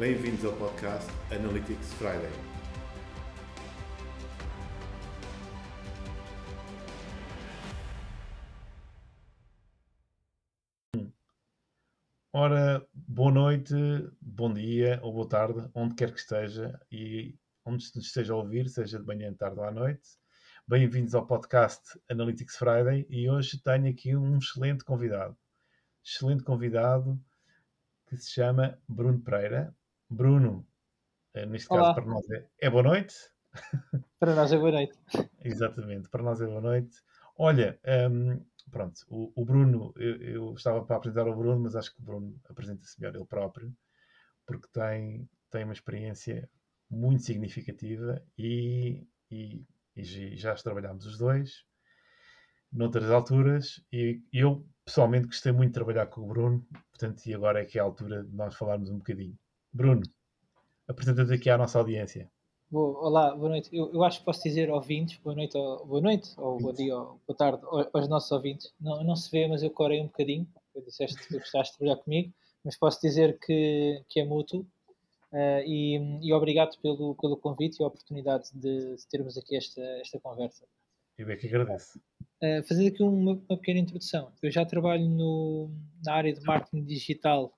Bem-vindos ao podcast Analytics Friday. Ora, boa noite, bom dia ou boa tarde, onde quer que esteja e onde esteja a ouvir, seja de manhã, tarde ou à noite. Bem-vindos ao podcast Analytics Friday e hoje tenho aqui um excelente convidado. Excelente convidado que se chama Bruno Pereira. Bruno, eh, neste caso Olá. para nós é, é boa noite. Para nós é boa noite. Exatamente, para nós é boa noite. Olha, hum, pronto, o, o Bruno, eu, eu estava para apresentar o Bruno, mas acho que o Bruno apresenta-se melhor ele próprio, porque tem, tem uma experiência muito significativa e, e, e já- já trabalhámos os dois noutras alturas e eu pessoalmente gostei muito de trabalhar com o Bruno, portanto, e agora é que é a altura de nós falarmos um bocadinho. Bruno, apresenta-te aqui à nossa audiência. Boa, olá, boa noite. Eu, eu acho que posso dizer ouvintes, boa noite, ou, boa noite, ou bom dia, ou boa tarde ao- aos nossos ouvintes. Não, não se vê, mas eu corei um bocadinho. Eu disseste que gostaste de trabalhar comigo, mas posso dizer que, que é mútuo. eh, e, e obrigado pelo, pelo convite e a oportunidade de, de termos aqui esta, esta conversa. Eu bem que agradeço. Uh, fazer aqui uma, uma pequena introdução. Eu já trabalho no- na área de marketing digital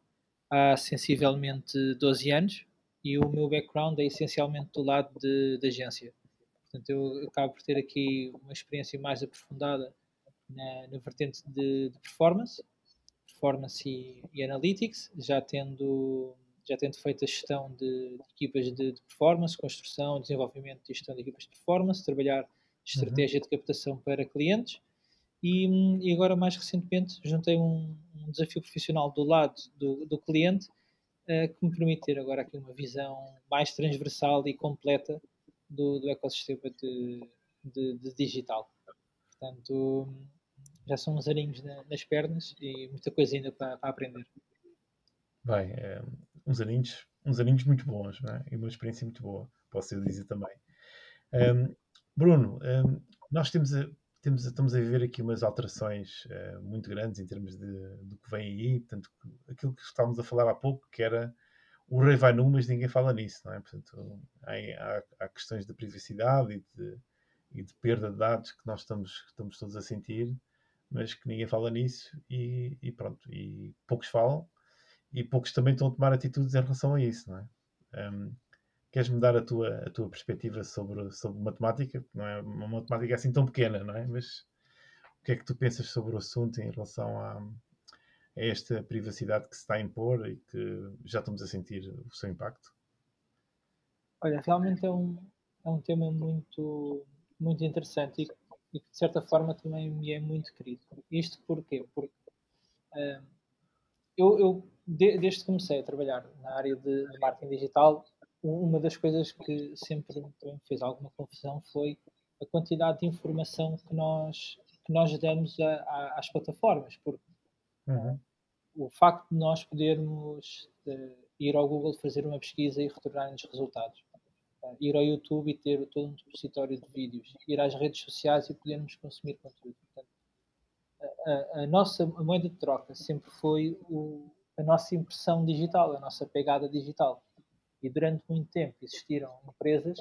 há sensivelmente 12 anos e o meu background é essencialmente do lado de, de agência. Portanto, eu acabo por ter aqui uma experiência mais aprofundada na, na vertente de, de performance, performance e, e analytics, já tendo, já tendo feito a gestão de, de equipas de, de performance, construção, desenvolvimento e gestão de equipas de performance, trabalhar estratégia de captação para clientes e, e agora mais recentemente juntei um, um desafio profissional do lado do, do cliente eh, que me permite ter agora aqui uma visão mais transversal e completa do, do ecossistema de, de, de digital. Portanto, já são uns aninhos na- nas pernas e muita coisa ainda para, para aprender. Bem, é, uns aninhos, uns aninhos muito bons, não é? E uma experiência muito boa, posso eu dizer também. Ahm, Bruno, ahm, nós temos, temos, estamos a viver aqui umas alterações eh, muito grandes em termos de, do que vem aí, portanto, aquilo que estávamos a falar há pouco, que era o rei vai nu, mas ninguém fala nisso, não é? Portanto, há, há- questões de privacidade e de, e de perda de dados que nós estamos, estamos todos a sentir, mas que ninguém fala nisso e, e pronto, e poucos falam e poucos também estão a tomar atitudes em relação a isso, não é? Um, Queres-me dar a tua, a tua perspectiva sobre, sobre matemática? Não é uma matemática assim tão pequena, não é? Mas o que é que tu pensas sobre o assunto em relação a, a esta privacidade que se está a impor e que já estamos a sentir o seu impacto? Olha, realmente é um, é um tema muito, muito interessante e, e que de certa forma também me é muito querido. Isto porquê? Porque ah, eu, eu de- desde que comecei a trabalhar na área de, marketing digital, uma das coisas que sempre me fez alguma confusão foi a quantidade de informação que nós, que nós damos a- a- às plataformas, porque Uhum. o facto de nós podermos eh, ir ao Google fazer uma pesquisa e retornar-nos resultados, Eh, ir ao YouTube e ter todo um depositório de vídeos, ir às redes sociais e podermos consumir conteúdo. Portanto, a, a- a nossa a moeda de troca sempre foi o- a nossa impressão digital, a nossa pegada digital. E durante muito tempo existiram empresas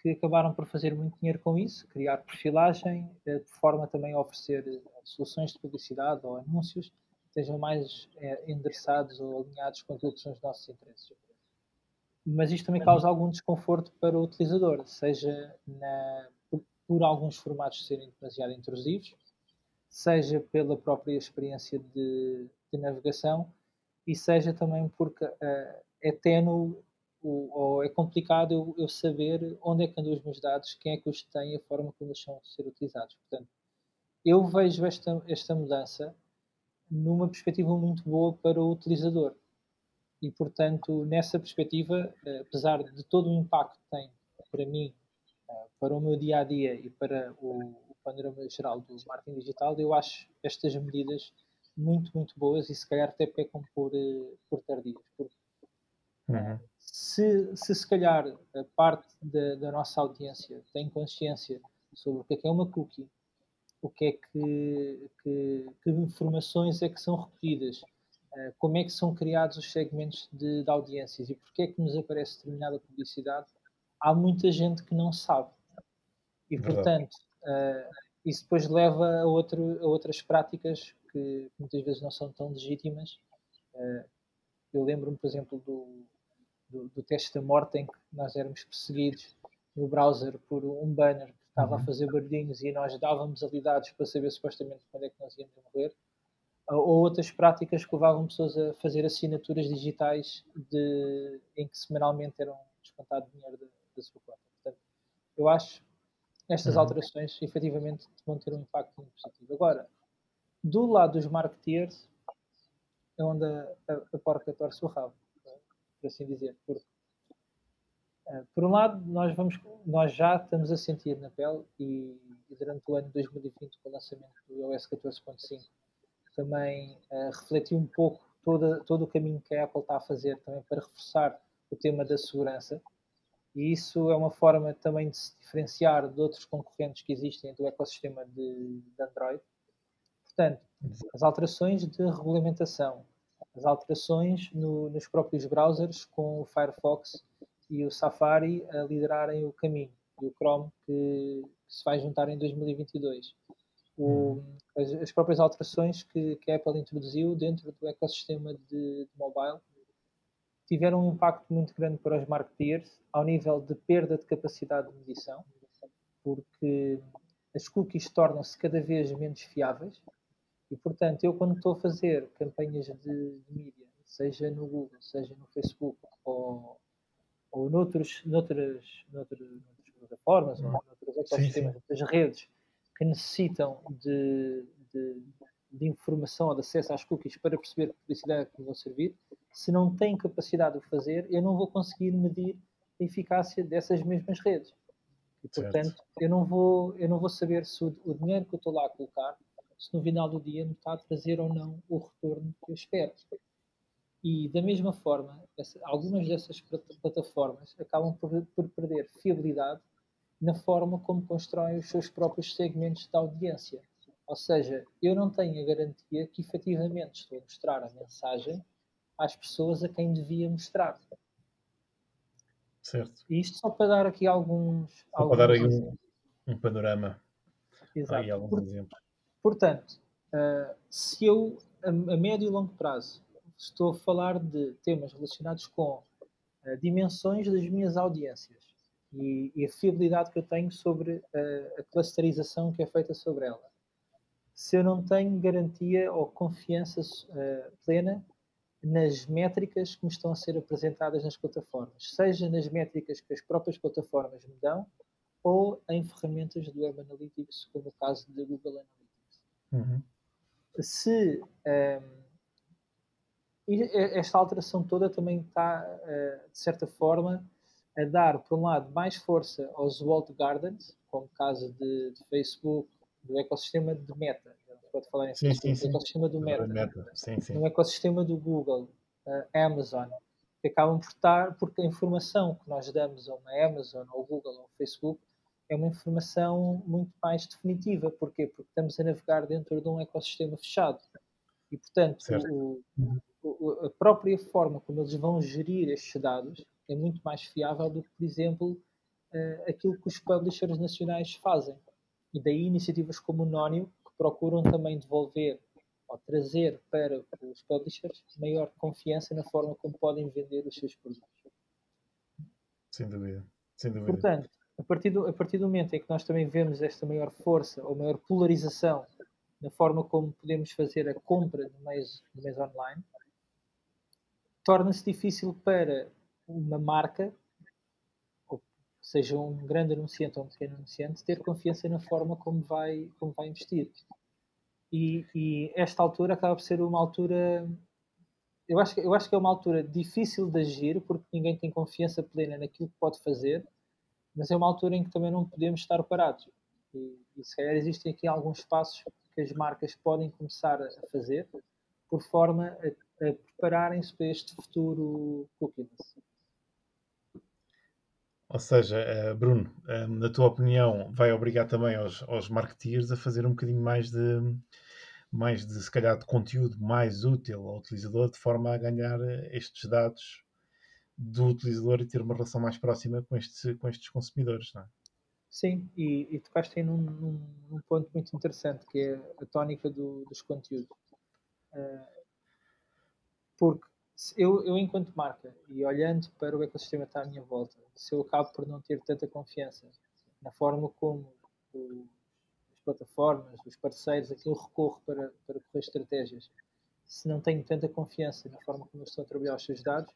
que acabaram por fazer muito dinheiro com isso, criar perfilagem, eh, de forma também a oferecer eh, soluções de publicidade ou anúncios que estejam mais eh, endereçados ou alinhados com aquilo que são os nossos interesses. Mas isto também causa algum desconforto para o utilizador, seja na- por, por alguns formatos serem demasiado intrusivos, seja pela própria experiência de, de navegação e seja também porque eh, é ténue o- ou é complicado eu, eu saber onde é que andam os meus dados, quem é que os tem a forma como eles são a ser utilizados. Portanto, eu vejo esta, esta mudança numa perspectiva muito boa para o utilizador. E, portanto, nessa perspectiva, eh, apesar de todo o impacto que tem para mim, eh, para o meu dia a dia e para o, o panorama geral do marketing digital, eu acho estas medidas muito, muito boas e se calhar até pecam por, eh, por tardias. Uhum. Se, se se calhar a parte da, da nossa audiência tem consciência sobre o que é que é uma cookie, o que é que, que, que informações é que são recolhidas, Uh, como é que são criados os segmentos de, de audiências e porque é que nos aparece determinada publicidade, há muita gente que não sabe. E, portanto, uh, isso depois leva a, outro, a outras práticas que muitas vezes não são tão legítimas. Uh, eu lembro-me, por exemplo, do, do, do, teste da morte em que nós éramos perseguidos no browser por um banner que estava uhum. a fazer barulhinhos e nós dávamos habilidades para saber supostamente quando é que nós íamos morrer. Ou outras práticas que levavam pessoas a fazer assinaturas digitais de, em que semanalmente eram descontado dinheiro da, da sua conta. Portanto, eu acho estas uhum. alterações efetivamente vão ter um impacto muito positivo. Agora, do lado dos marketeers, é onde a, a, a porca torce o rabo, por assim dizer. Porque, uh, por um lado, nós, vamos, nós já estamos a sentir na pele, e, e durante o ano de 2020, com o lançamento do iOS 14.5, também uh, refletiu um pouco todo, todo o caminho que a Apple está a fazer também para reforçar o tema da segurança e isso é uma forma também de se diferenciar de outros concorrentes que existem do ecossistema de, de Android. Portanto, as alterações de regulamentação, as alterações no, nos próprios browsers com o Firefox e o Safari a liderarem o caminho e o Chrome que, que se vai juntar em 2022. O, uhum. as, as, próprias alterações que, que, a Apple introduziu dentro do ecossistema de, de mobile tiveram um impacto muito grande para os marketeers ao nível de perda de capacidade de medição, porque as cookies tornam-se cada vez menos fiáveis e, portanto, eu quando estou a fazer campanhas de, de mídia, seja no Google, seja no Facebook ou, ou noutros, noutras, noutras, noutras plataformas ou noutros ecossistemas, noutras redes que necessitam de, de, de informação ou de acesso às cookies para perceber que publicidade que me vão servir, se não tenho capacidade de fazer, eu não vou conseguir medir a eficácia dessas mesmas redes. E, portanto, eu não, vou, eu não vou saber se o, o, dinheiro que eu estou lá a colocar, se no final do dia me está a trazer ou não o retorno que eu espero. E, da mesma forma, essa, algumas dessas plataformas acabam por, por perder fiabilidade na forma como constroem os seus próprios segmentos de audiência. Ou seja, eu não tenho a garantia que efetivamente estou a mostrar a mensagem às pessoas a quem devia mostrar. Certo. E isto só para dar aqui alguns. Só alguns para dar aí um, um panorama. Exato. Aí alguns Por, exemplos. Portanto, uh, se eu, a, médio e longo prazo, estou a falar de temas relacionados com uh, dimensões das minhas audiências e, a fiabilidade que eu tenho sobre uh, a clusterização que é feita sobre ela, se eu não tenho garantia ou confiança plena nas métricas que me estão a ser apresentadas nas plataformas, seja nas métricas que as próprias plataformas me dão ou em ferramentas do Web Analytics, como o caso da Google Analytics. Uhum. Se um, esta alteração toda também está, uh, de certa forma, a dar, por um lado, mais força aos walled gardens, como o caso de, de Facebook, do ecossistema de Meta, pode falar em sim, sim, sim. ecossistema do Meta, Meta. Sim, sim. no ecossistema do Google, uh, Amazon, que acabam por estar, porque a informação que nós damos a uma Amazon, ao Google, ao Facebook, é uma informação muito mais definitiva. Porquê? Porque estamos a navegar dentro de um ecossistema fechado. E, portanto, o, o, a própria forma como eles vão gerir estes dados é muito mais fiável do que, por exemplo, uh, aquilo que os publishers nacionais fazem. E daí iniciativas como o Nónio, procuram também devolver ou trazer para os publishers maior confiança na forma como podem vender os seus produtos. Sem dúvida. Sem dúvida. Portanto, a partir, do, a partir do momento em que nós também vemos esta maior força ou maior polarização na forma como podemos fazer a compra no mês, online, torna-se difícil para uma marca seja um grande anunciante ou um pequeno anunciante, ter confiança na forma como vai, como vai investir. E, e, esta altura acaba por ser uma altura. Eu acho, eu acho que é uma altura difícil de agir, porque ninguém tem confiança plena naquilo que pode fazer, mas é uma altura em que também não podemos estar parados. E, e se calhar existem aqui alguns passos que as marcas podem começar a fazer, por forma a, a prepararem-se para este futuro cookieless. Ou seja, uh, Bruno, uh, na tua opinião, vai obrigar também aos, aos marketeers a fazer um bocadinho mais de, mais de, se calhar, de conteúdo mais útil ao utilizador, de forma a ganhar eh, estes dados do utilizador e ter uma relação mais próxima com, este, com estes consumidores, não é? Sim, e, e tocaste aí num, num, num, ponto muito interessante, que é a tónica do, dos conteúdos. Uh, porque eu, eu, enquanto marca, e olhando para o ecossistema que está à minha volta, se eu acabo por não ter tanta confiança na forma como o, as plataformas, os parceiros, aquilo recorre para, para correr estratégias, se não tenho tanta confiança na forma como estão a trabalhar os seus dados,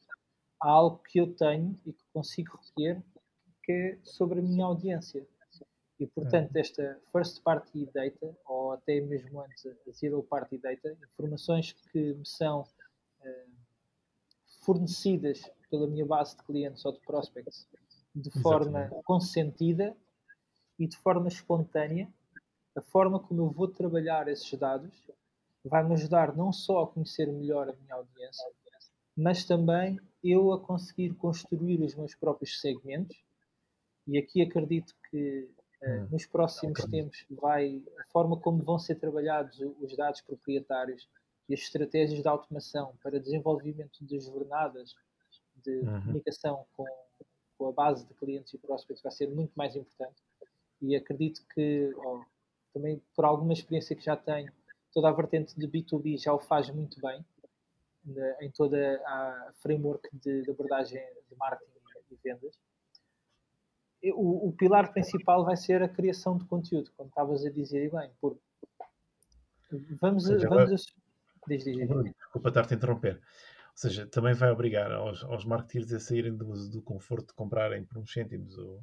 há algo que eu tenho e que consigo recolher que é sobre a minha audiência. E, portanto, uhum. esta first party data, ou até mesmo antes a zero party data, informações que me são uh, fornecidas pela minha base de clientes ou de prospects de forma Exatamente. consentida e de forma espontânea, a forma como eu vou trabalhar esses dados vai-me ajudar não só a conhecer melhor a minha audiência, mas também eu a conseguir construir os meus próprios segmentos. E aqui acredito que uh, nos próximos tempos vai a forma como vão ser trabalhados os dados proprietários e as estratégias de automação para desenvolvimento de jornadas de uhum. comunicação com, com, a base de clientes e prospects vai ser muito mais importante. E acredito que, oh, também por alguma experiência que já tenho, toda a vertente de B2B já o faz muito bem, né, em toda a framework de, de, abordagem de marketing e vendas. O, o, pilar principal vai ser a criação de conteúdo, como estavas a dizer e bem, porque vamos, vamos Diz, diz, diz. Desculpa estar-te a interromper. Ou seja, também vai obrigar aos, aos marketeers a saírem do, do conforto de comprarem por uns cêntimos o,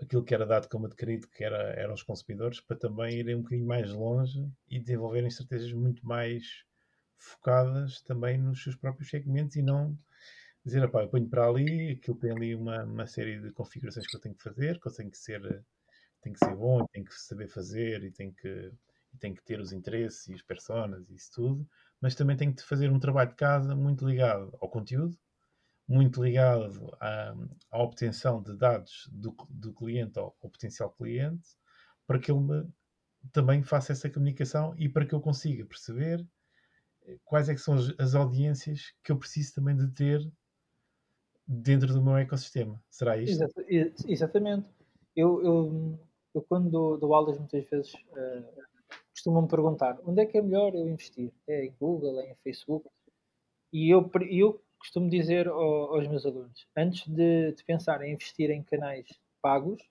aquilo que era dado como adquirido, que era, eram os consumidores, para também irem um bocadinho mais longe e desenvolverem estratégias muito mais focadas também nos seus próprios segmentos e não dizer, eu ponho para ali, aquilo tem ali uma, uma série de configurações que eu tenho que fazer, que eu tenho que ser, tenho que ser bom, tenho que saber fazer e tenho que, tenho que ter os interesses e as personas e isso tudo, mas também tenho que fazer um trabalho de casa muito ligado ao conteúdo, muito ligado à, à obtenção de dados do, do cliente ao, ao, potencial cliente, para que ele me, também faça essa comunicação e para que eu consiga perceber quais é que são as, as audiências que eu preciso também de ter dentro do meu ecossistema. Será isto? exatamente. Eu, eu, eu quando dou, dou aulas muitas vezes uh, costumam-me perguntar onde é que é melhor eu investir? É em Google, é em Facebook? E eu, eu costumo dizer aos meus alunos, antes de, de pensar em investir em canais pagos,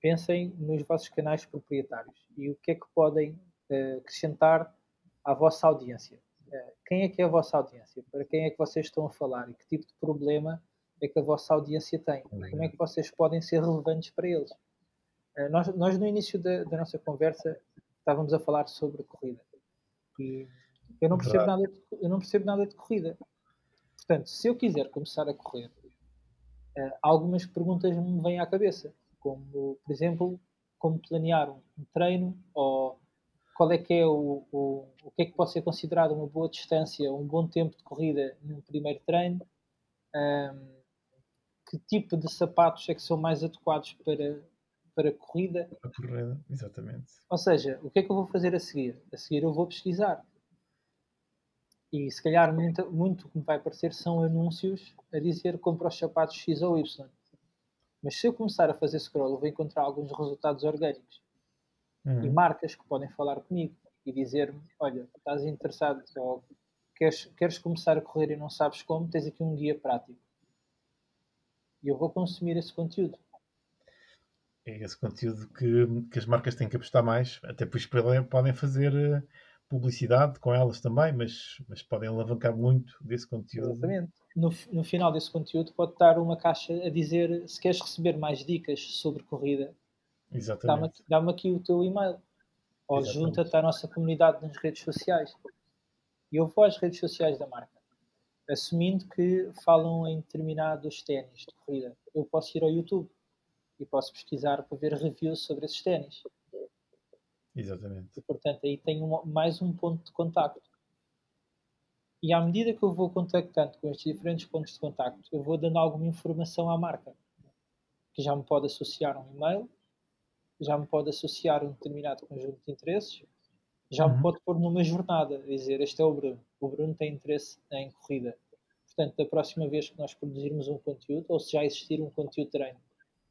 pensem nos vossos canais proprietários e o que é que podem uh, acrescentar à vossa audiência. Quem é que é a vossa audiência? Para quem é que vocês estão a falar? E que tipo de problema é que a vossa audiência tem? Como é que vocês podem ser relevantes para eles? Uh, nós, nós, no início da, da, nossa conversa, estávamos a falar sobre corrida. E eu não percebo, nada de, eu não percebo nada de corrida. Portanto, se eu quiser começar a correr, uh, algumas perguntas me vêm à cabeça, como, por exemplo, como planear um, um treino ou qual é que é o, o, o que é que pode ser considerado uma boa distância, um bom tempo de corrida num primeiro treino, um, que tipo de sapatos é que são mais adequados para para corrida. A corrida, exatamente. Ou seja, o que é que eu vou fazer a seguir? A seguir eu vou pesquisar. E se calhar muito, muito que me vai aparecer são anúncios a dizer compra os sapatos X ou Y. Mas se eu começar a fazer scroll, eu vou encontrar alguns resultados orgânicos. Uhum. E marcas que podem falar comigo e dizer-me, olha, estás interessado ou queres, queres começar a correr e não sabes como, tens aqui um guia prático. E eu vou consumir esse conteúdo é esse conteúdo que, que as marcas têm que apostar mais, até pois podem fazer eh, publicidade com elas também, mas, mas podem alavancar muito desse conteúdo. Exatamente. No, no final desse conteúdo pode estar uma caixa a dizer se queres receber mais dicas sobre corrida, dá-me aqui, dá aqui o teu e-mail ou junta-te à nossa comunidade nas redes sociais. E eu vou às redes sociais da marca, assumindo que falam em determinados ténis de corrida. Eu posso ir ao YouTube e posso pesquisar para ver reviews sobre esses ténis. Exatamente. E, portanto, aí tenho mais um ponto de contacto. E à medida que eu vou contactando com estes diferentes pontos de contacto, eu vou dando alguma informação à marca, que já me pode associar um e-mail, já me pode associar um determinado conjunto de interesses já me Uhum. pode pôr numa jornada, dizer este é o Bruno. O Bruno tem interesse em corrida. Portanto, da próxima vez que nós produzirmos um conteúdo, ou se já existir um conteúdo de treino,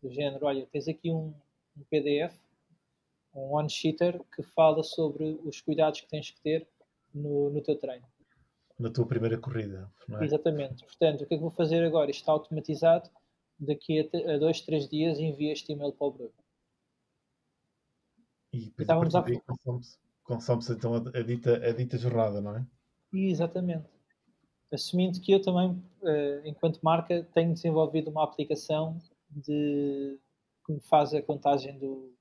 do género, olha, tens aqui um, um PDF, um one-sheeter, que fala sobre os cuidados que tens que ter no, no teu treino. Na tua primeira corrida, é? Exatamente. Portanto, o que é que vou fazer agora? Isto está automatizado. Daqui a, a dois, três dias envio este e-mail para o Bruno. E depois Estávamos a- consome-se consome então a, dita, a dita jornada, não é? Exatamente. Assumindo que eu também, eh, enquanto marca, tenho desenvolvido uma aplicação de, que me faz a contagem do,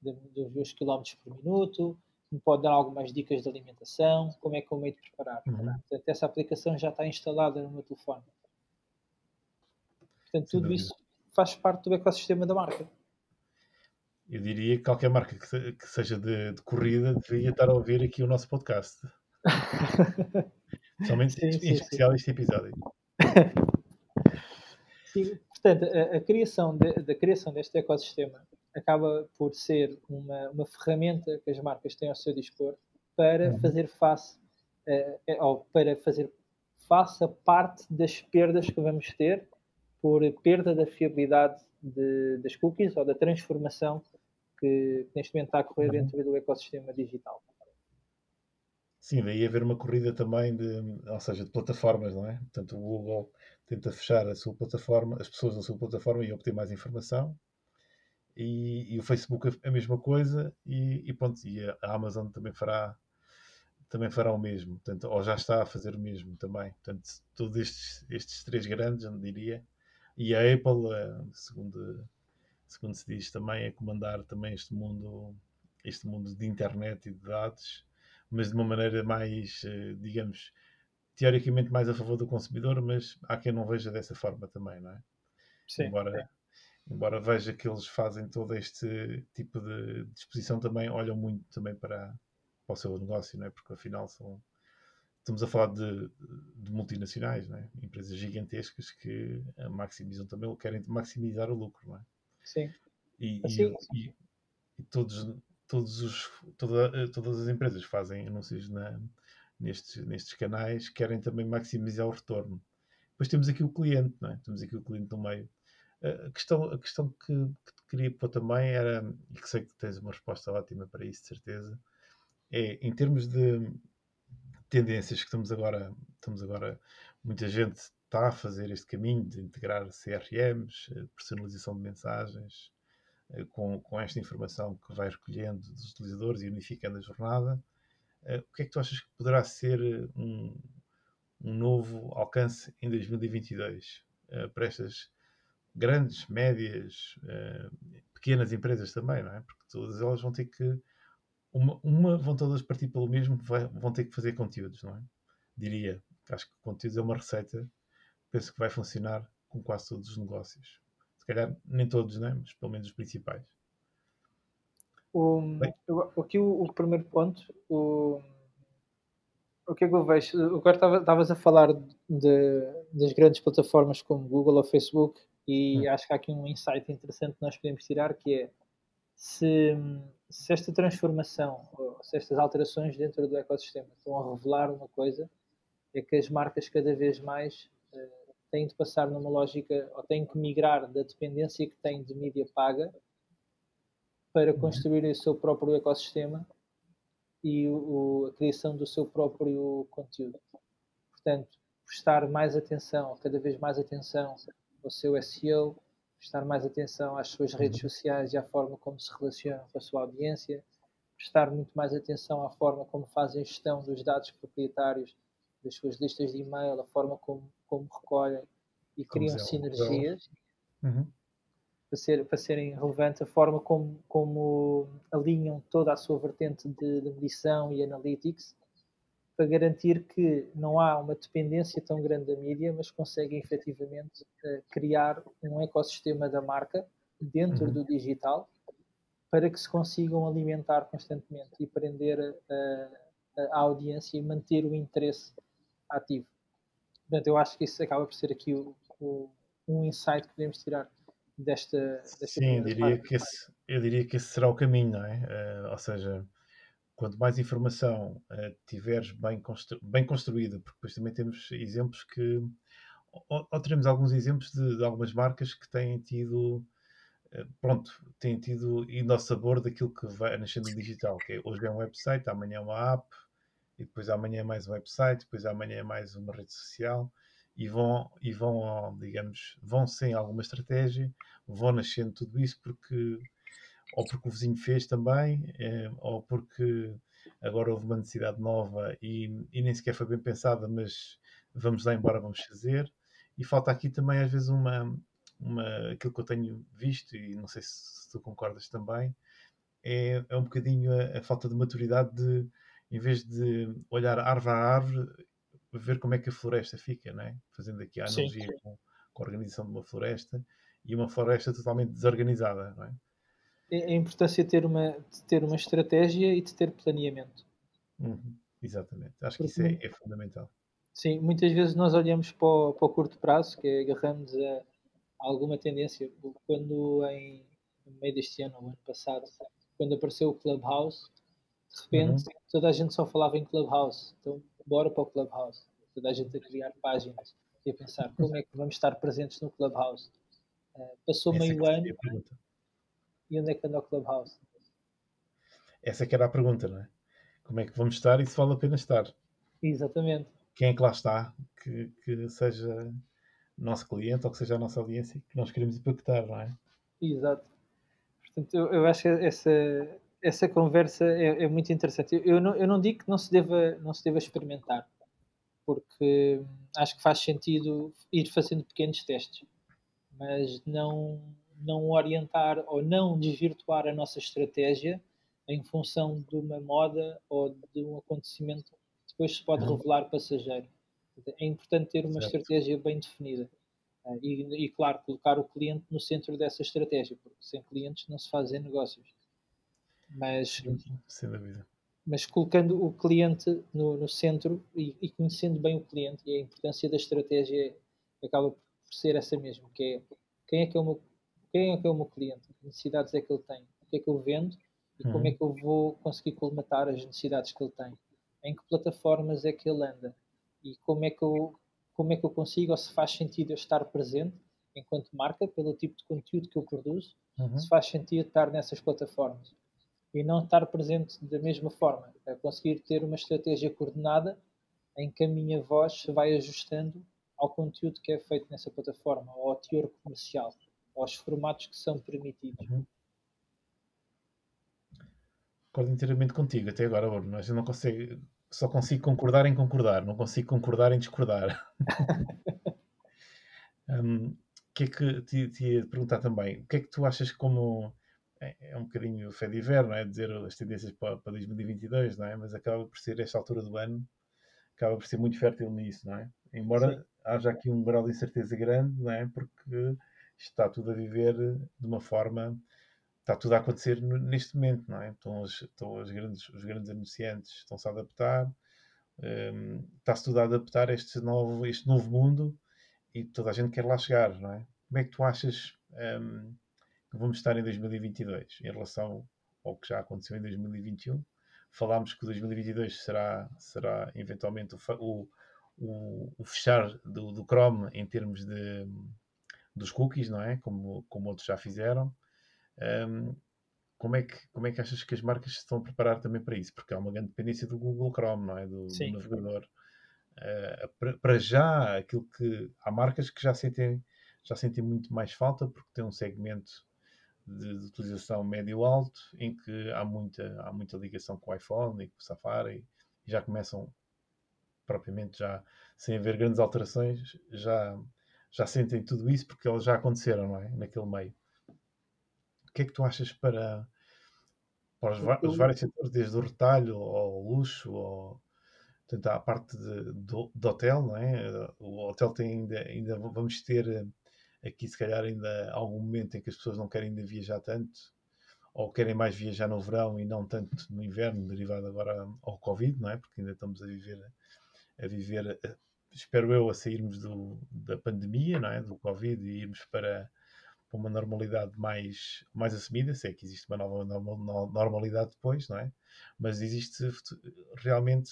de- dos meus quilómetros por minuto, que me pode dar algumas dicas de alimentação, como é que eu meio de preparar. Uhum. Portanto, essa aplicação já está instalada no meu telefone. Portanto, tudo isso faz parte do ecossistema da marca. Eu diria que qualquer marca que, se- que seja de, de corrida deveria estar a ouvir aqui o nosso podcast. Somente Sim, em sim, sim. especial este episódio. Sim, portanto, a, a criação de- da criação deste ecossistema acaba por ser uma, uma ferramenta que as marcas têm ao seu dispor para Uhum. fazer face eh, ou para fazer face a parte das perdas que vamos ter por perda da fiabilidade de- das cookies ou da transformação que, neste momento está a correr Uhum. dentro do ecossistema digital. Sim, daí haver uma corrida também de, ou seja, de plataformas, não é? Portanto, o Google tenta fechar a sua plataforma, as pessoas da sua plataforma e obter mais informação. E, e o Facebook a, a mesma coisa e, e pronto, e a a Amazon também fará também fará o mesmo, portanto, ou já está a fazer o mesmo também. Portanto, todos estes, estes três grandes, eu diria, e a Apple, eh, segundo, segundo se diz, também a comandar também este mundo, este mundo de internet e de dados, mas de uma maneira mais, eh, digamos, teoricamente mais a favor do consumidor, mas há quem não veja dessa forma também, não é? Sim, embora, embora veja que eles fazem todo este tipo de disposição, também olham muito também para, para o seu negócio, não é? Porque afinal são, estamos a falar de, de multinacionais, não é? Empresas gigantescas que eh, maximizam também, querem maximizar o lucro, não é? Sim. E, e- Assim- e- e todos, todos os, toda- todas as empresas fazem anúncios na, nestes, nestes canais querem também maximizar o retorno. Depois temos aqui o cliente, não é? Temos aqui o cliente no meio. A questão, a questão que, que te queria pôr também era, e que sei que tens uma resposta ótima para isso, de certeza, é em termos de tendências que estamos agora, estamos agora, muita gente está a fazer este caminho de integrar CRMs, eh, personalização de mensagens, eh, com, com esta informação que vai recolhendo dos utilizadores e unificando a jornada. Eh, O que é que tu achas que poderá ser um, um novo alcance em 2022 eh, para estas grandes, médias, pequenas empresas também, não é? Porque todas elas vão ter que uma, uma vão todas partir pelo mesmo, vão ter que fazer conteúdos, não é? Diria. Acho que conteúdos é uma receita, penso que vai funcionar com quase todos os negócios. Se calhar nem todos, não é? Mas pelo menos os principais. O, aqui o, o primeiro ponto, o, o que é que eu vejo? Agora estava- estavas a falar de, das grandes plataformas como Google ou Facebook e Hum. acho que há aqui um insight interessante que nós podemos tirar que é se, se esta transformação, se estas alterações dentro do ecossistema estão a revelar uma coisa, é que as marcas cada vez mais têm de passar numa lógica, ou têm que migrar da dependência que têm de mídia paga para construir o seu próprio ecossistema e o, a criação do seu próprio conteúdo. Portanto, prestar mais atenção, cada vez mais atenção ao seu SEO, prestar mais atenção às suas redes sociais e à forma como se relacionam com a sua audiência, prestar muito mais atenção à forma como fazem gestão dos dados proprietários das suas listas de e-mail, a forma como, como recolhem e Como criam sinergias Uhum. para, ser, para serem relevantes, a forma como, como alinham toda a sua vertente de, de medição e analytics para garantir que não há uma dependência tão grande da mídia, mas conseguem efetivamente eh, criar um ecossistema da marca dentro Uhum. do digital para que se consigam alimentar constantemente e prender a, a- a audiência e manter o interesse ativo. Portanto, eu acho que isso acaba por ser aqui o- o- um insight que podemos tirar desta, desta Sim, diria que esse, eu diria que esse será o caminho, não é? Eh, ou seja, quanto mais informação uh, tiveres bem, constru bem construída, porque depois também temos exemplos que. Ou, ou teremos alguns exemplos de, de, algumas marcas que têm tido. Uh, pronto, têm tido indo ao sabor daquilo que vai nascendo no digital, que é, hoje é um website, amanhã é uma app, e depois amanhã é mais um website, depois amanhã é mais uma rede social, e vão, e vão digamos, vão sem alguma estratégia, vão nascendo tudo isso porque ou porque o vizinho fez também, é, ou porque agora houve uma necessidade nova e, e, nem sequer foi bem pensada, mas vamos lá embora, vamos fazer. E falta aqui também, às vezes, uma, uma aquilo que eu tenho visto, e não sei se, se tu concordas também, é, é um bocadinho a, a, falta de maturidade de, em vez de olhar árvore a árvore, ver como é que a floresta fica, não é? Fazendo aqui a analogia com, com a organização de uma floresta e uma floresta totalmente desorganizada, não é? a importância de ter uma, de ter uma estratégia e de ter planeamento. Uhum, exatamente. Acho Porque, que isso é, é, fundamental. Sim, muitas vezes nós olhamos para o, para o curto prazo, que é agarramos a, a, alguma tendência. Quando em no meio deste ano, ou ano passado, quando apareceu o Clubhouse, de repente uhum. toda a gente só falava em Clubhouse. Então, bora para o Clubhouse. Toda a gente a criar páginas e a pensar como é que vamos estar presentes no Clubhouse. Uh, passou Essa meio ano e onde é que anda o Clubhouse? Essa é que era a pergunta, não é? Como é que vamos estar e se vale a pena estar? Exatamente. Quem é que lá está que, que seja nosso cliente ou que seja a nossa audiência que nós queremos impactar, não é? Exato. Portanto, eu, eu acho que essa, essa conversa é, é, muito interessante. Eu, eu, não, eu não digo que não se, deva, não se deva experimentar, porque acho que faz sentido ir fazendo pequenos testes, mas não, não orientar ou não desvirtuar a nossa estratégia em função de uma moda ou de um acontecimento que depois se pode uhum. revelar passageiro. É importante ter uma certo. estratégia bem definida. Ah, e, e, claro, colocar o cliente no centro dessa estratégia, porque sem clientes não se fazem negócios. Mas, sem dúvida. mas colocando o cliente no, no centro e, e, conhecendo bem o cliente, e a importância da estratégia acaba por ser essa mesmo, que é quem é que é o meu quem é que é o meu cliente, que necessidades é que ele tem, o que é que eu vendo? E uhum. como é que eu vou conseguir colmatar as necessidades que ele tem, em que plataformas é que ele anda? E como é que eu, como é que eu consigo, ou se faz sentido eu estar presente enquanto marca, pelo tipo de conteúdo que eu produzo, uhum. se faz sentido estar nessas plataformas e não estar presente da mesma forma, é conseguir ter uma estratégia coordenada em que a minha voz se vai ajustando ao conteúdo que é feito nessa plataforma, ou ao teor comercial aos formatos que são permitidos. Uhum. Concordo inteiramente contigo até agora, Bruno. Mas eu não consigo, só consigo concordar em concordar, não consigo concordar em discordar. um, que é que te, te ia perguntar também? O que é que tu achas como é, é um bocadinho fé de inverno, é dizer as tendências para, para 2022, não é? Mas acaba por ser esta altura do ano, acaba por ser muito fértil nisso, não é? Embora Sim. haja aqui um grau de incerteza grande, não é? Porque está tudo a viver de uma forma, está tudo a acontecer neste momento, não é? Então, os, estão os, grandes, os grandes anunciantes estão-se a adaptar, um, está-se tudo a adaptar a este novo, este novo mundo e toda a gente quer lá chegar, não é? Como é que tu achas um, que vamos estar em 2022 em relação ao que já aconteceu em 2021? Falámos que 2022 será, será eventualmente o, o, o fechar do, do Chrome em termos de, dos cookies, não é? Como, como outros já fizeram. Um, como é, que, como é que achas que as marcas se estão a preparar também para isso? Porque há uma grande dependência do Google Chrome, não é? Do, do navegador. Uh, para, para, já, aquilo que há marcas que já sentem, já sentem muito mais falta porque tem um segmento de, de utilização médio-alto em que há muita, há muita ligação com o iPhone e com o Safari e já começam propriamente já sem haver grandes alterações, já já sentem tudo isso porque elas já aconteceram, não é? Naquele meio. O que é que tu achas para, para os, os vários setores, desde o retalho ao luxo, ou portanto, à parte de, do, do, hotel, não é? O hotel tem ainda, ainda vamos ter eh, aqui, se calhar, ainda algum momento em que as pessoas não querem ainda viajar tanto, ou querem mais viajar no verão e não tanto no inverno, derivado agora ao Covid, não é? Porque ainda estamos a viver a viver espero eu, a sairmos do, da pandemia, não é? do Covid e irmos para, para uma normalidade mais, mais assumida, sei que existe uma nova normalidade depois, não é? Mas existe realmente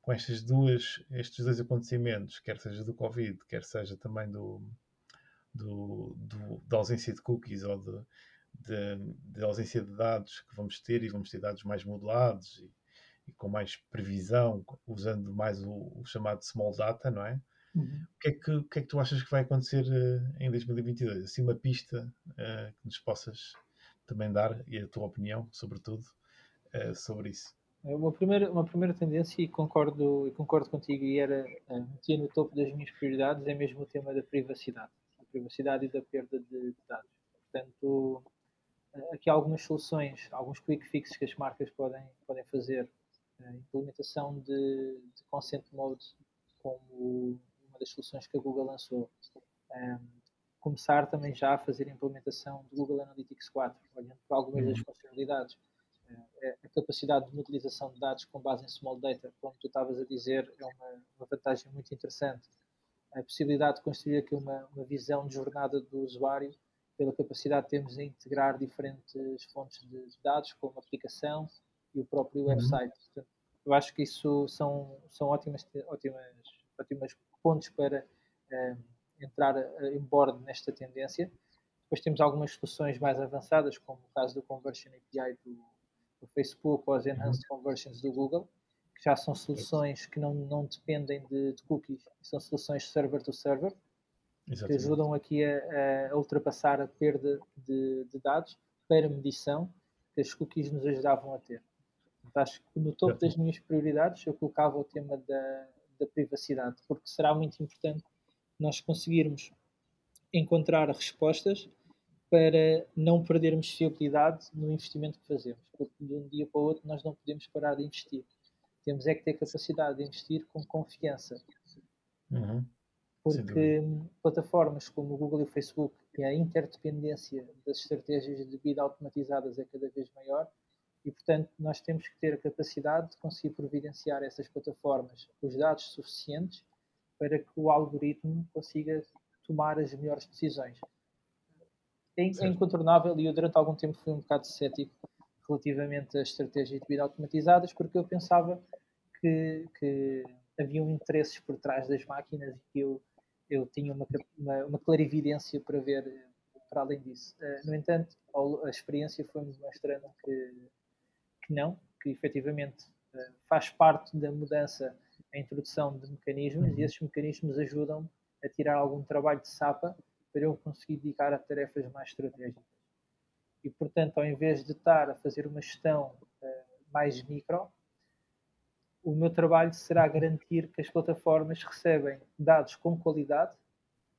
com estas duas, estes dois acontecimentos, quer seja do Covid, quer seja também do, do, do da ausência de cookies ou de, de, de, ausência de dados que vamos ter e vamos ter dados mais modelados e, e com mais previsão, usando mais o, o, chamado small data, não é? Uhum. O, que é que, o que é que tu achas que vai acontecer uh, em 2022? Assim, uma pista uh, que nos possas também dar e a tua opinião, sobretudo, uh, sobre isso. É uma primeira, uma primeira tendência, e concordo, concordo contigo, e era meter no topo das minhas prioridades, é mesmo o tema da privacidade. Privacidade e da perda de, dados. Portanto, aqui há algumas soluções, alguns quick fixes que as marcas podem, podem fazer. A implementação de, de consent mode como uma das soluções que a Google lançou. Um, começar também já a fazer a implementação do Google Analytics 4, olhando para algumas das uhum. funcionalidades é, a capacidade de modelização de dados com base em small data, como tu estavas a dizer, é uma, uma vantagem muito interessante. A possibilidade de construir aqui uma, uma visão de jornada do usuário, pela capacidade que temos de integrar diferentes fontes de dados, como a aplicação e o próprio uhum. website. Portanto, eu acho que isso são, são ótimas, ótimas, ótimas pontos para um, entrar em board nesta tendência. Depois temos algumas soluções mais avançadas, como o caso do Conversion API do, do Facebook ou as Enhanced uhum. Conversions do Google, já são soluções que não, não dependem de, de cookies, são soluções server to server, Exatamente. que ajudam aqui a, a, ultrapassar a perda de, de, dados para medição que as cookies nos ajudavam a ter. Então, acho que no topo das minhas prioridades eu colocava o tema da, da privacidade, porque será muito importante nós conseguirmos encontrar respostas para não perdermos fiabilidade no investimento que fazemos, porque de um dia para o outro nós não podemos parar de investir. Temos é que ter capacidade de investir com confiança. Uhum. Porque plataformas como o Google e o Facebook e a interdependência das estratégias de vida automatizadas é cada vez maior e, portanto, nós temos que ter a capacidade de conseguir providenciar essas plataformas os dados suficientes para que o algoritmo consiga tomar as melhores decisões é, é incontornável e eu durante algum tempo fui um bocado cético relativamente às estratégias de vida automatizadas porque eu pensava que, que haviam interesses por trás das máquinas e que eu, eu tinha uma, uma, uma clarividência para ver para além disso. Uh, no entanto, a experiência foi-me demonstrando que, que não, que efetivamente uh, faz parte da mudança a introdução de mecanismos e esses mecanismos ajudam a tirar algum trabalho de sapa para eu conseguir dedicar a tarefas mais estratégicas. E, portanto, ao invés de estar a fazer uma gestão uh, mais micro, o meu trabalho será garantir que as plataformas recebem dados com qualidade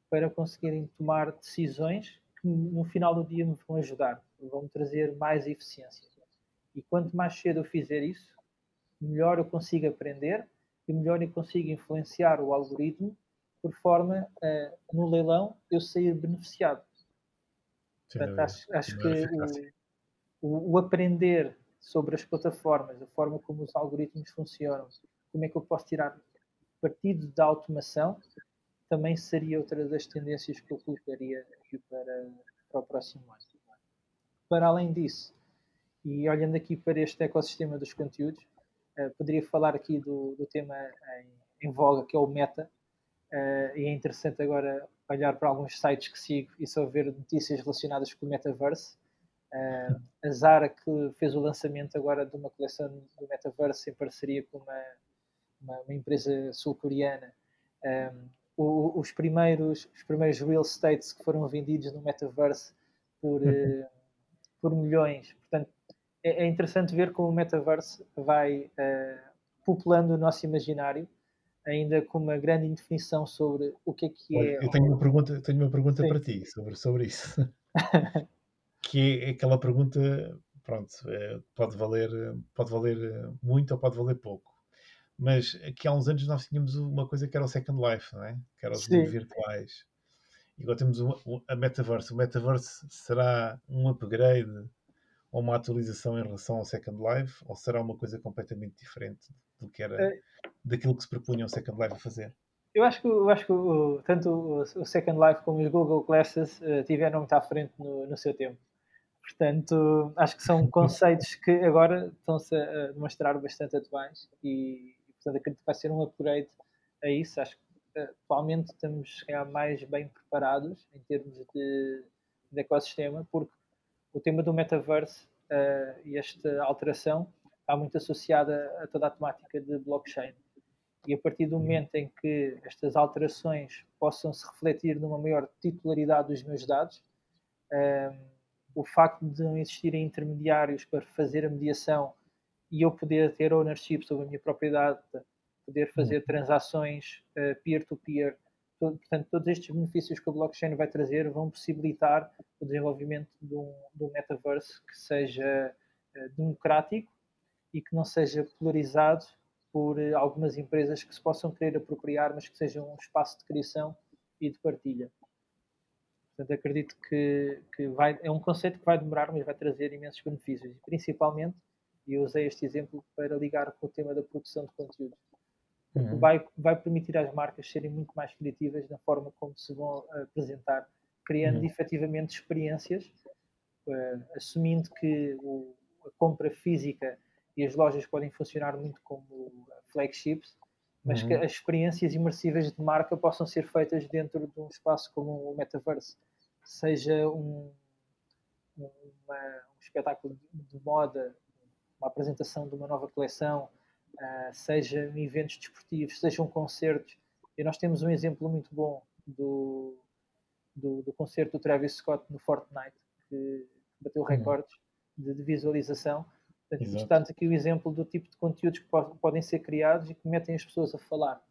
para conseguirem tomar decisões que no final do dia me vão ajudar, vão trazer mais eficiência. E quanto mais cedo eu fizer isso, melhor eu consigo aprender e melhor eu consigo influenciar o algoritmo por forma a, no leilão, eu sair beneficiado. Portanto, acho, acho que o, o, o, aprender sobre as plataformas, a forma como os algoritmos funcionam, como é que eu posso tirar partido da automação, também seria outra das tendências que eu colocaria aqui para, para o próximo ano. Para além disso, e olhando aqui para este ecossistema dos conteúdos, uh, poderia falar aqui do, do tema em, em voga, que é o Meta, Uh, e é interessante agora olhar para alguns sites que sigo e só ver notícias relacionadas com o Metaverse. Uh, a Zara que fez o lançamento agora de uma coleção do Metaverse em parceria com uma, uma, uma empresa sul-coreana. Um, eh, os, primeiros, os primeiros real estates que foram vendidos no Metaverse por, uh, por milhões. Portanto, é, é, interessante ver como o Metaverse vai populando o nosso imaginário ainda com uma grande indefinição sobre o que é que Olha, é. Eu tenho uma pergunta, tenho uma pergunta para ti sobre, sobre isso. que é aquela pergunta, pronto, é, pode valer, pode valer muito ou pode valer pouco. Mas aqui há uns anos nós tínhamos uma coisa que era o Second Life, não é? Que era os mundos virtuais. E agora temos a Metaverse. O Metaverse será um upgrade ou uma atualização em relação ao Second Life? Ou será uma coisa completamente diferente do que era, é. Daquilo que se propunha o Second Life a fazer? Eu acho que, eu acho que o, tanto o Second Life como os Google Glasses uh, tiveram muito à frente no, no seu tempo. Portanto, acho que são conceitos que agora estão-se a demonstrar bastante atuais e, portanto, acredito que vai ser um upgrade a isso. Acho que atualmente estamos mais bem preparados em termos de, de ecossistema, porque o tema do metaverse uh, e esta alteração está muito associada a toda a temática de blockchain. E a partir do momento em que estas alterações possam se refletir numa maior titularidade dos meus dados, uh, o facto de não existirem intermediários para fazer a mediação e eu poder ter ownership sobre a minha propriedade, poder fazer uhum. transações uh, peer-to-peer, -peer, portanto, todos estes benefícios que a blockchain vai trazer vão possibilitar o desenvolvimento de um, de um metaverse que seja uh, democrático e que não seja polarizado por uh, algumas empresas que se possam querer apropriar, mas que sejam um espaço de criação e de partilha. Portanto, acredito que, que vai, é um conceito que vai demorar, mas vai trazer imensos benefícios. E principalmente, e usei este exemplo para ligar com o tema da produção de conteúdo. Uhum. Vai, vai permitir às marcas serem muito mais criativas na forma como se vão apresentar, criando uhum. efetivamente experiências, uh, assumindo que o, a compra física e as lojas podem funcionar muito como flagships, mas uhum. que as experiências imersivas de marca possam ser feitas dentro de um espaço como o metaverse, seja um, uma, um espetáculo de moda, uma apresentação de uma nova coleção, uh, seja eventos desportivos, sejam concertos. E nós temos um exemplo muito bom do, do, do concerto do Travis Scott no Fortnite, que bateu uhum. recordes de, de visualização Portanto, estamos aqui o exemplo do tipo de conteúdos que podem ser criados e que metem as pessoas a falar.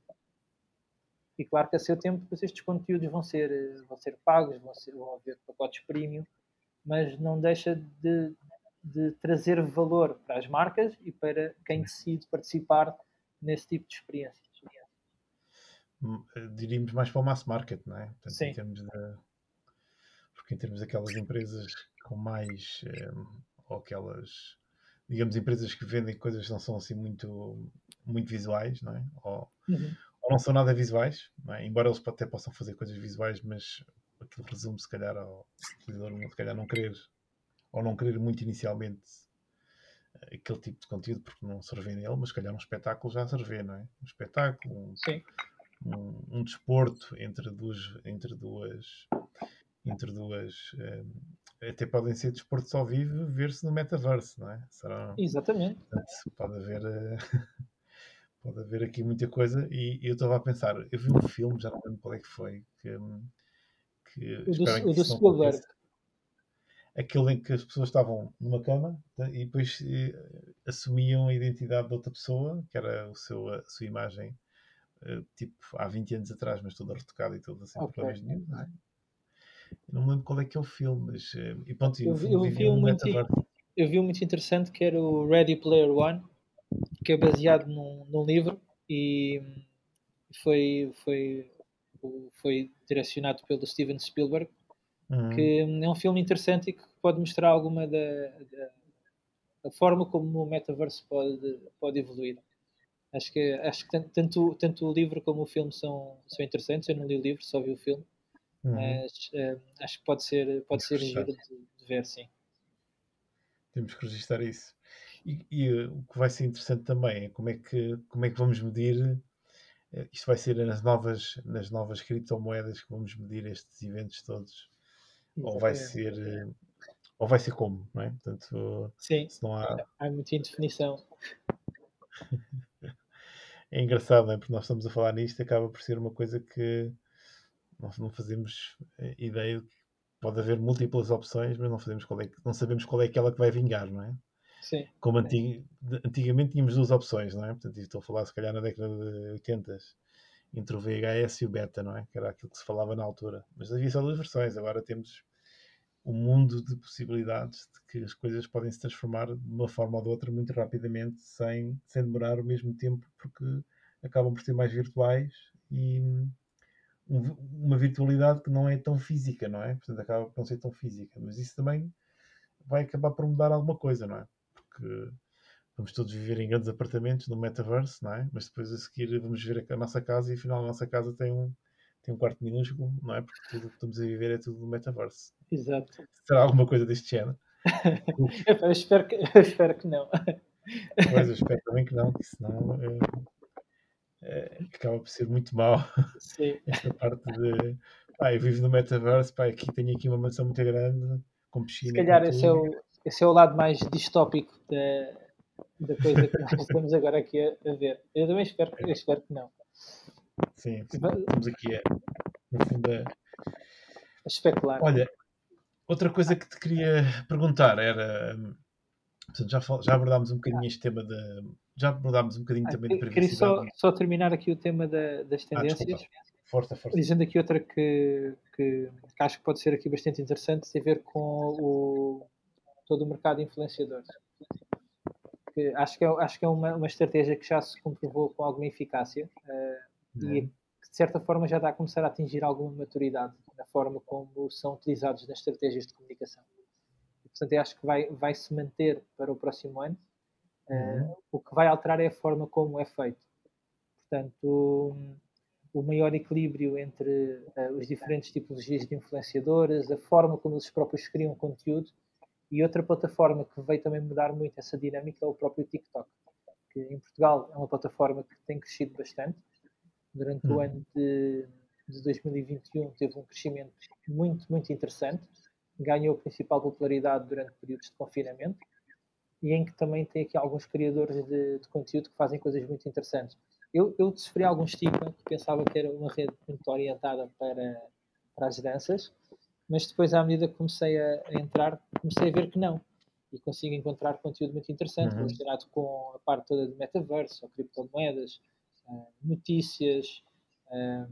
E claro que a seu tempo depois estes conteúdos vão ser, eh, vão ser pagos, vão, ser, vão haver pacotes premium, mas não deixa de, de trazer valor para as marcas e para quem decide participar nesse tipo de experiências. Hum, eh, diríamos mais para o mass market, não é? Portanto, Sim. Em termos de, porque em termos daquelas empresas com mais, eh, ou aquelas digamos, empresas que vendem coisas que não são assim muito, muito visuais, não é? Ou, uhum. ou não são nada visuais, é? embora eles até possam fazer coisas visuais, mas aquilo resume se calhar ao utilizador se calhar não querer ou não querer muito inicialmente eh, aquele tipo de conteúdo porque não se revê nele, mas se calhar um espetáculo já se revê, não é? Um espetáculo, um, um, um desporto entre duas, entre duas entre duas. Um, até podem ser desportos ao vivo, ver-se no metaverse, não é? Será, Exatamente. Portanto, pode haver. Uh, pode haver aqui muita coisa. E eu estava a pensar, eu vi um filme, já não lembro qual é que foi, que. Que o do, o do Spielberg. Aquele em que as pessoas estavam numa cama tá, e depois eh, assumiam a identidade de outra pessoa, que era o seu, a sua imagem, eh, tipo há 20 anos atrás, mas toda retocada e toda sem okay. problemas nenhum, não é? Não me lembro qual é que é o filme, mas. Eh, e pronto, eu, eu, vi um muito, eu vi um muito interessante que era o Ready Player One, que é baseado num, num livro e foi, foi, foi direcionado pelo Steven Spielberg, uhum. que é um filme interessante e que pode mostrar alguma da, da, da forma como o metaverse pode, pode evoluir. Acho que, acho que tanto, tanto o livro como o filme são, são interessantes. Eu não li o livro, só vi o filme. Uhum. Mas uh, acho que pode ser, pode ser giro de, de, ver, sim. Temos que registrar isso. E, e uh, o que vai ser interessante também é como é que, como é que vamos medir. Uh, isto vai ser nas novas, nas novas criptomoedas que vamos medir estes eventos todos. Exatamente. Ou vai ser. ou vai ser como, não é? Portanto, sim, se não há... há muita indefinição. é engraçado, não é? Porque nós estamos a falar nisto, acaba por ser uma coisa que nós não fazemos eh, ideia de que pode haver múltiplas opções, mas não, fazemos qual é, não sabemos qual é aquela que vai vingar, não é? Sim. Como antig, antigamente tínhamos duas opções, não é? Portanto, estou a falar se calhar na década de 80 entre o VHS e o Beta, não é? Que era aquilo que se falava na altura. Mas havia só duas versões, agora temos um mundo de possibilidades de que as coisas podem se transformar de uma forma ou de outra muito rapidamente, sem, sem demorar o mesmo tempo, porque acabam por ser mais virtuais e, uma virtualidade que não é tão física, não é? Portanto, acaba por não ser tão física. Mas isso também vai acabar por mudar alguma coisa, não é? Porque vamos todos viver em grandes apartamentos no metaverse, não é? Mas depois a seguir vamos ver a nossa casa e afinal a nossa casa tem um, tem um quarto minúsculo, não é? Porque tudo que estamos a viver é tudo no metaverse. Exato. Será alguma coisa deste género? eu, espero que, eu espero que não. Pois, eu espero também que não, que senão é, é, acaba por ser muito mal esta parte de pá, eu vivo no metaverse, pá, aqui tenho aqui uma mansão muito grande, com piscina. Se calhar esse é, o, esse é o lado mais distópico da, da coisa que nós estamos agora aqui a, a ver. Eu também espero, eu espero que não. Sim, sim. estamos aqui a, no fundo a, a especular. Olha, outra coisa que te queria perguntar era. Portanto, já, já abordámos um bocadinho este tema de. Já abordámos um bocadinho ah, também de privacidade. Queria só, só terminar aqui o tema da, das Ah, tendências. desculpa. força, força. Dizendo aqui outra que, que, que acho que pode ser aqui bastante interessante, tem a ver com o, todo o mercado de influenciadores. Que acho que é, acho que é uma, uma estratégia que já se comprovou com alguma eficácia eh, e Uhum. que de certa forma já está a começar a atingir alguma maturidade na forma como são utilizados nas estratégias de comunicação. E, portanto, eu acho que vai, vai se manter para o próximo ano. Eh, Uhum. o que vai alterar é a forma como é feito. Portanto, o maior equilíbrio entre uh, os diferentes tipologias de influenciadoras, a forma como eles próprios criam conteúdo e outra plataforma que veio também mudar muito essa dinâmica é o próprio TikTok, que em Portugal é uma plataforma que tem crescido bastante. Durante o Uhum. ano de, de 2021 teve um crescimento muito, muito interessante, ganhou principal popularidade durante períodos de confinamento e em que também tem aqui alguns criadores de, de conteúdo que fazem coisas muito interessantes. Eu, eu sofri algum estigma, que pensava que era uma rede muito orientada para, para as danças, mas depois, à medida que comecei a, a entrar, comecei a ver que não. E consigo encontrar conteúdo muito interessante Uhum. relacionado com a parte toda de metaverso, ou criptomoedas, ah, notícias, ah,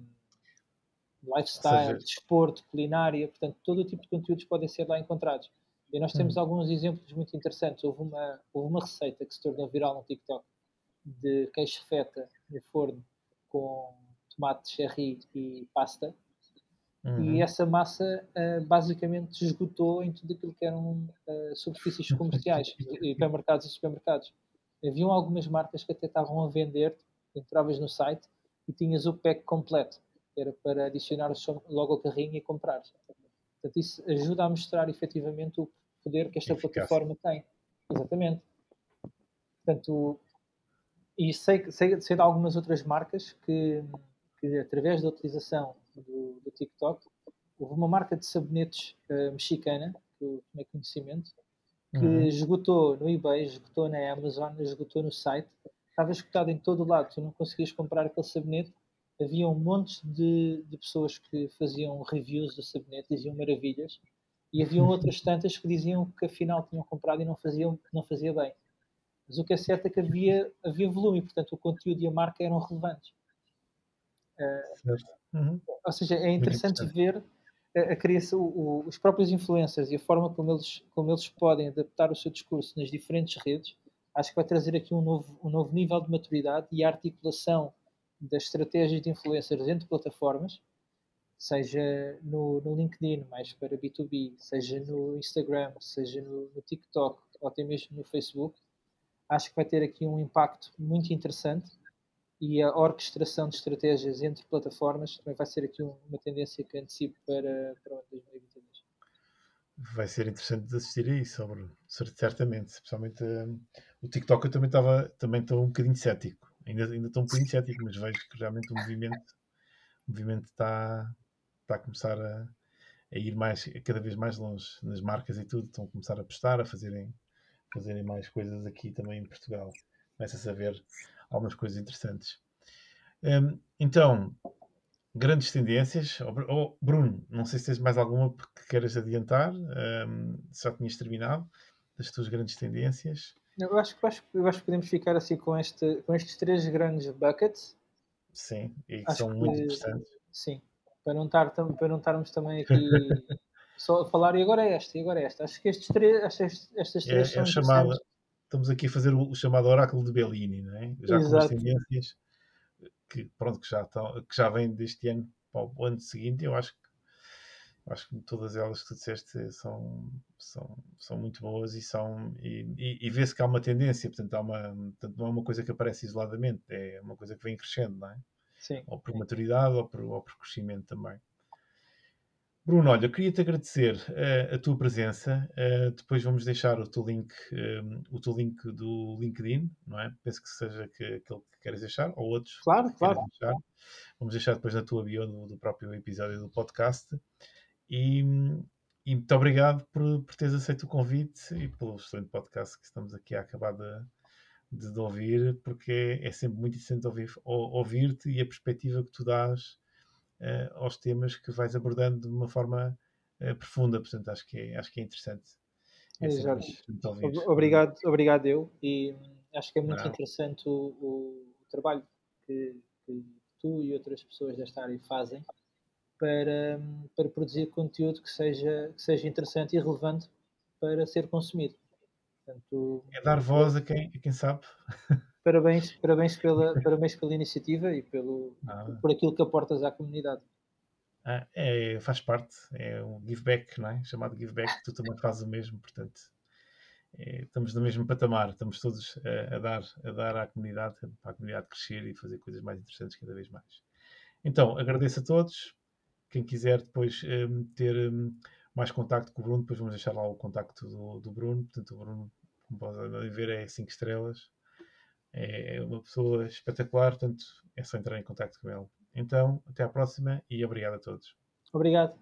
lifestyle, seja- desporto, culinária, portanto, todo o tipo de conteúdos podem ser lá encontrados. E nós temos Uhum. alguns exemplos muito interessantes. Houve uma, houve uma receita que se tornou viral no TikTok de queijo feta no forno com tomate cherry e pasta. Uhum. E essa massa ah, basicamente esgotou em tudo aquilo que eram ah, superfícies comerciais, hipermercados e supermercados. Haviam algumas marcas que até estavam a vender, entravas no site e tinhas o pack completo, era para adicionar logo ao carrinho e comprar. Portanto, isso ajuda a mostrar efetivamente o poder que esta Eficácia. plataforma tem. Exatamente. Portanto, e sei, sei, sei de algumas outras marcas que, que através da utilização do, do TikTok, houve uma marca de sabonetes eh, mexicana, que eu tomei conhecimento, que Uhum. esgotou no eBay, esgotou na Amazon, esgotou no site, estava esgotado em todo o lado, tu não conseguias comprar aquele sabonete. Havia um monte de, de pessoas que faziam reviews do sabonete, diziam maravilhas, e haviam outras tantas que diziam que afinal tinham comprado e não, faziam, não fazia bem. Mas o que é certo é que havia, havia volume, portanto o conteúdo e a marca eram relevantes. Uhum. Ou seja, é interessante ver a, a criação, o- os próprios influencers e a forma como eles, como eles podem adaptar o seu discurso nas diferentes redes. Acho que vai trazer aqui um novo, um novo nível de maturidade e a articulação das estratégias de influencers entre plataformas, seja no, no LinkedIn, mais para B2B, seja no Instagram, seja no, no TikTok ou até mesmo no Facebook. Acho que vai ter aqui um impacto muito interessante e a orquestração de estratégias entre plataformas também vai ser aqui um- uma tendência que antecipo para, para o ano 2022. Vai ser interessante de assistir a isso, Bruno. Cer- certamente. Especialmente hum, o TikTok eu também estava também estou um bocadinho cético. Ainda, ainda estou um bocadinho cético, mas vejo que realmente o movimento, o movimento está, está a começar a, a ir mais, cada vez mais longe nas marcas e tudo. Estão a começar a apostar, a fazerem, fazerem mais coisas aqui também em Portugal. Começa-se a ver algumas coisas interessantes. Hum, então, grandes tendências. Oh, oh, Bruno, não sei se tens mais alguma que queiras adiantar. se já tinhas terminado das tuas grandes tendências. Eu acho, que- eu acho, eu acho que podemos ficar assim com, este, com estes três grandes buckets, Sim, e que Acho são muito que- interessantes. sim, para não, estar, para não estarmos também aqui só a falar e agora é esta, e agora é esta. Acho que estes três, estas, estas É, três é são a chamada, estamos aqui a fazer o, o chamado oráculo de Bellini, não é? Já com as Exato. tendências que, pronto, que, já estão, que já vêm deste ano para o ano seguinte. Eu acho que, acho que todas elas que tu disseste são, são, são muito boas e são e, e, e vê-se que há uma tendência, portanto, há uma, portanto, não é uma coisa que aparece isoladamente, é uma coisa que vem crescendo, não é? Sim. Ou por maturidade ou por, ou por crescimento também. Bruno, olha, eu queria-te agradecer uh, a tua presença. Uh, depois vamos deixar o teu link, um, eh, o teu link do LinkedIn, não é? Penso que seja que, aquele que queres deixar, ou outros. Claro, claro. Deixar. Vamos deixar depois na tua bio do, do, próprio episódio do podcast. E, e muito obrigado por, por teres aceito o convite e pelo excelente podcast que estamos aqui a acabar de, de, de ouvir, porque é, é, sempre muito interessante ouvir, ouvir-te e a perspectiva que tu dás uh, aos temas que vais abordando de uma forma uh, profunda. Portanto, acho que é, acho que é interessante. É Jorge, obrigado, obrigado eu. E acho que é muito Não. interessante o, o, trabalho que, que, tu e outras pessoas desta área fazem para, para produzir conteúdo que seja, que seja interessante e relevante para ser consumido. Portanto, é dar voz a quem, a quem sabe. Parabéns, parabéns, pela, parabéns pela iniciativa e pelo, por aquilo que aportas à comunidade. Ah, é, faz parte, é um give back, não é? Chamado give back, tu também fazes o mesmo, portanto, é, estamos no mesmo patamar, estamos todos a, a, dar, a dar à comunidade, para a comunidade crescer e fazer coisas mais interessantes cada vez mais. Então, agradeço a todos. Quem quiser depois um, ter um, mais contacto com o Bruno, depois vamos deixar lá o contacto do, do Bruno. Portanto, o Bruno, podem ver, é 5 estrelas é uma pessoa espetacular, portanto é só entrar em contato com ele. Então, até à próxima e obrigado a todos. Obrigado.